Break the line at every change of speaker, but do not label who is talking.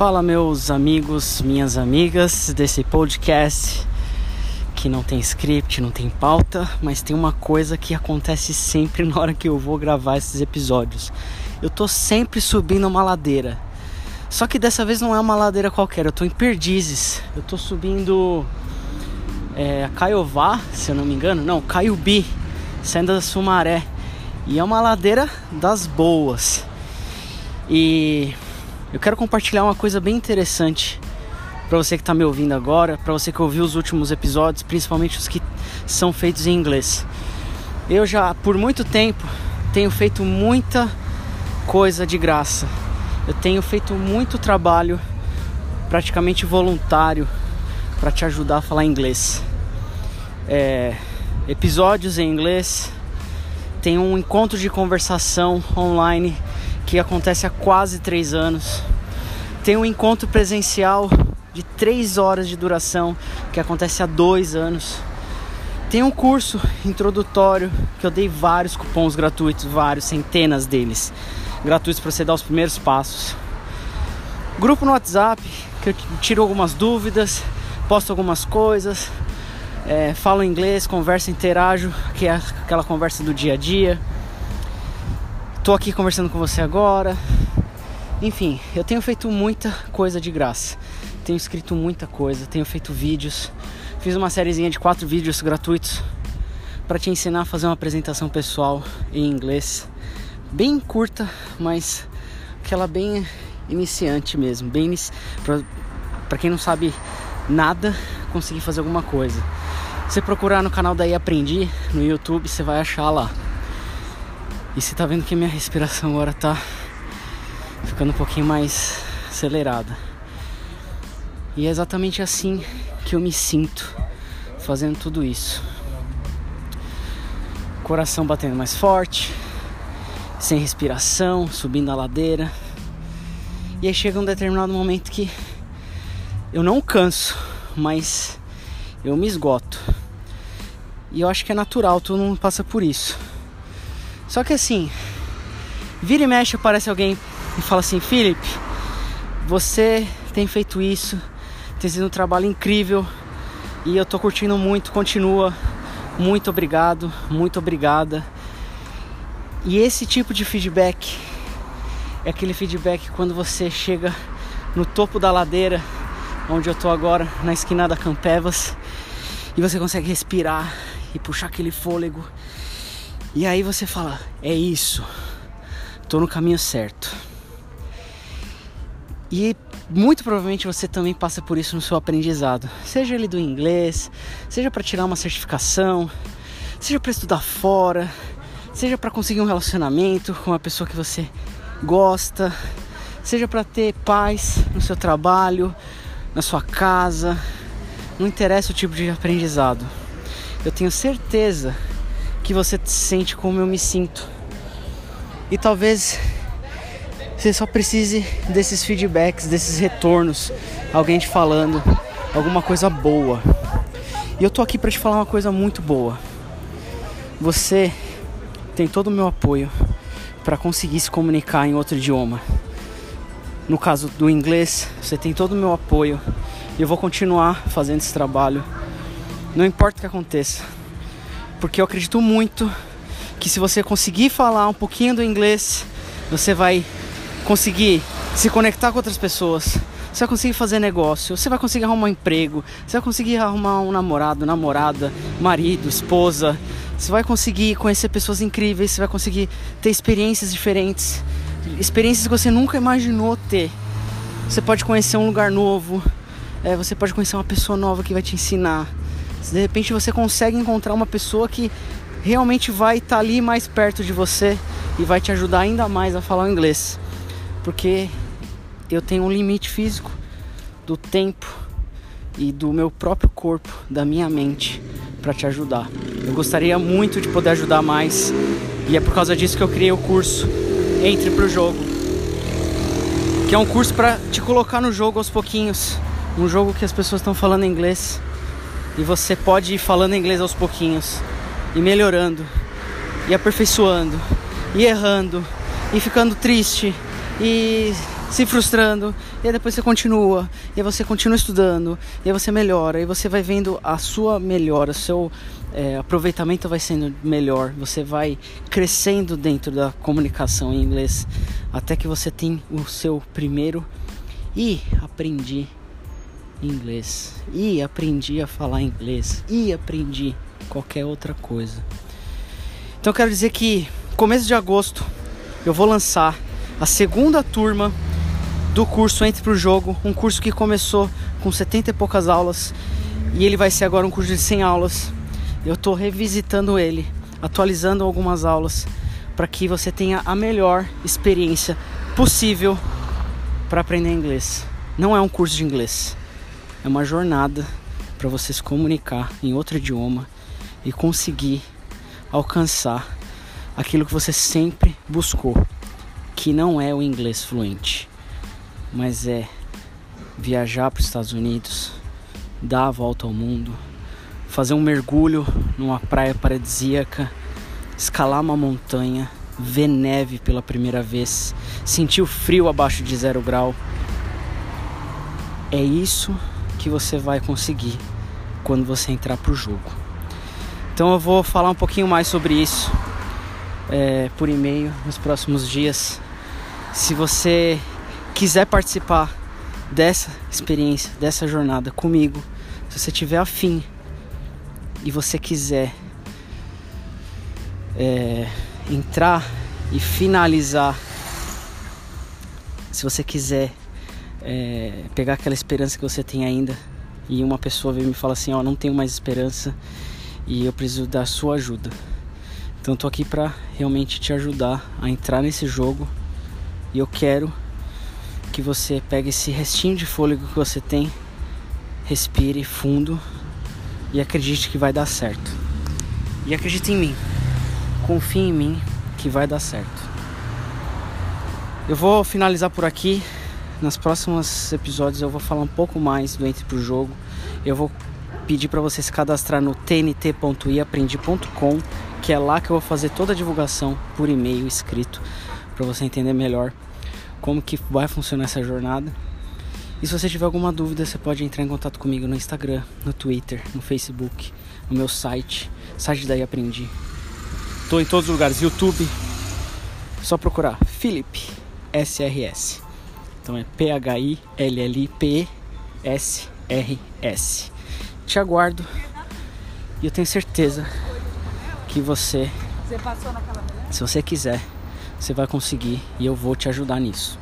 Fala, meus amigos, minhas amigas desse podcast que não tem script, não tem pauta, mas tem uma coisa que acontece sempre na hora que eu vou gravar esses episódios. Eu tô sempre subindo uma ladeira. Só que dessa vez não é uma ladeira qualquer, eu tô em Perdizes. Eu tô subindo é, Caiová, se eu não me engano, não, Caiubi, saindo da Sumaré. E é uma ladeira das boas. E eu quero compartilhar uma coisa bem interessante para você que está me ouvindo agora, para você que ouviu os últimos episódios, principalmente os que são feitos em inglês. Eu já por muito tempo tenho feito muita coisa de graça. Eu tenho feito muito trabalho praticamente voluntário para te ajudar a falar inglês. É, episódios em inglês, tem um encontro de conversação online que acontece há quase três anos. Tem um encontro presencial de três horas de duração que acontece há dois anos. Tem um curso introdutório que eu dei vários cupons gratuitos, vários, centenas deles, gratuitos para você dar os primeiros passos. Grupo no WhatsApp que eu tiro algumas dúvidas, posto algumas coisas, é, falo inglês, converso, interajo, que é aquela conversa do dia a dia. Tô aqui conversando com você agora. Enfim, eu tenho feito muita coisa de graça. Tenho escrito muita coisa, tenho feito vídeos. Fiz uma sériezinha de quatro vídeos gratuitos para te ensinar a fazer uma apresentação pessoal em inglês. Bem curta, mas aquela bem iniciante mesmo, bem para quem não sabe nada, conseguir fazer alguma coisa. Se procurar no canal daí Aprendi no YouTube, você vai achar lá. E você tá vendo que minha respiração agora tá ficando um pouquinho mais acelerada. E é exatamente assim que eu me sinto fazendo tudo isso. Coração batendo mais forte, sem respiração, subindo a ladeira. E aí chega um determinado momento que eu não canso, mas eu me esgoto. E eu acho que é natural, todo mundo passa por isso. Só que assim, vira e mexe aparece alguém e fala assim: Felipe, você tem feito isso, tem sido um trabalho incrível e eu tô curtindo muito, continua. Muito obrigado, muito obrigada. E esse tipo de feedback é aquele feedback quando você chega no topo da ladeira, onde eu tô agora, na esquina da Campevas, e você consegue respirar e puxar aquele fôlego e aí você fala: é isso, tô no caminho certo. E muito provavelmente você também passa por isso no seu aprendizado, seja ele do inglês, seja para tirar uma certificação, seja para estudar fora, seja para conseguir um relacionamento com uma pessoa que você gosta, seja para ter paz no seu trabalho, na sua casa, não interessa o tipo de aprendizado. Eu tenho certeza que você sente como eu me sinto. E talvez você só precise desses feedbacks, desses retornos, alguém te falando alguma coisa boa. E eu tô aqui para te falar uma coisa muito boa. Você tem todo o meu apoio para conseguir se comunicar em outro idioma. No caso do inglês, você tem todo o meu apoio e eu vou continuar fazendo esse trabalho. Não importa o que aconteça porque eu acredito muito que se você conseguir falar um pouquinho do inglês, você vai conseguir se conectar com outras pessoas, você vai conseguir fazer negócio, você vai conseguir arrumar um emprego, você vai conseguir arrumar um namorado, namorada, marido, esposa, você vai conseguir conhecer pessoas incríveis, você vai conseguir ter experiências diferentes, experiências que você nunca imaginou ter. Você pode conhecer um lugar novo, é, você pode conhecer uma pessoa nova que vai te ensinar. De repente você consegue encontrar uma pessoa que realmente vai estar tá ali mais perto de você e vai te ajudar ainda mais a falar o inglês. Porque eu tenho um limite físico do tempo e do meu próprio corpo, da minha mente para te ajudar. Eu gostaria muito de poder ajudar mais e é por causa disso que eu criei o curso Entre pro Jogo, que é um curso para te colocar no jogo aos pouquinhos, um jogo que as pessoas estão falando inglês e você pode ir falando inglês aos pouquinhos e melhorando e aperfeiçoando e errando e ficando triste e se frustrando, e aí depois você continua, e aí você continua estudando, e aí você melhora, e você vai vendo a sua melhora, o seu é, aproveitamento vai sendo melhor, você vai crescendo dentro da comunicação em inglês, até que você tem o seu primeiro e aprendi inglês, e aprendi a falar inglês, e aprendi qualquer outra coisa. Então quero dizer que começo de agosto eu vou lançar a segunda turma do curso Entre pro Jogo, um curso que começou com 70 e poucas aulas e ele vai ser agora um curso de 100 aulas. Eu estou revisitando ele, atualizando algumas aulas para que você tenha a melhor experiência possível para aprender inglês. Não é um curso de inglês, é uma jornada para você se comunicar em outro idioma e conseguir alcançar aquilo que você sempre buscou, que não é o inglês fluente, mas é viajar para os Estados Unidos, dar a volta ao mundo, fazer um mergulho numa praia paradisíaca, escalar uma montanha, ver neve pela primeira vez, sentir o frio abaixo de zero grau. É isso que você vai conseguir quando você entrar pro jogo. Então eu vou falar um pouquinho mais sobre isso é, por e-mail nos próximos dias. Se você quiser participar dessa experiência, dessa jornada comigo, se você tiver afim e você quiser é, entrar e finalizar, se você quiser é, pegar aquela esperança que você tem ainda e uma pessoa vem me falar assim, ó, oh, não tenho mais esperança e eu preciso da sua ajuda. Então tô aqui para realmente te ajudar a entrar nesse jogo e eu quero que você pegue esse restinho de fôlego que você tem, respire fundo e acredite que vai dar certo. E acredite em mim. Confie em mim que vai dar certo. Eu vou finalizar por aqui. Nos próximos episódios eu vou falar um pouco mais do Entre pro Jogo. Eu vou pedir para você se cadastrar no tnt.iaprendi.com que é lá que eu vou fazer toda a divulgação por e-mail escrito para você entender melhor como que vai funcionar essa jornada. E se você tiver alguma dúvida, você pode entrar em contato comigo no Instagram, no Twitter, no Facebook, no meu site, site daí aprendi. Tô em todos os lugares, YouTube. Só procurar Philip SRS. Então é P H I L L I P S R S. Te aguardo. E eu tenho certeza que você, se você quiser, você vai conseguir e eu vou te ajudar nisso.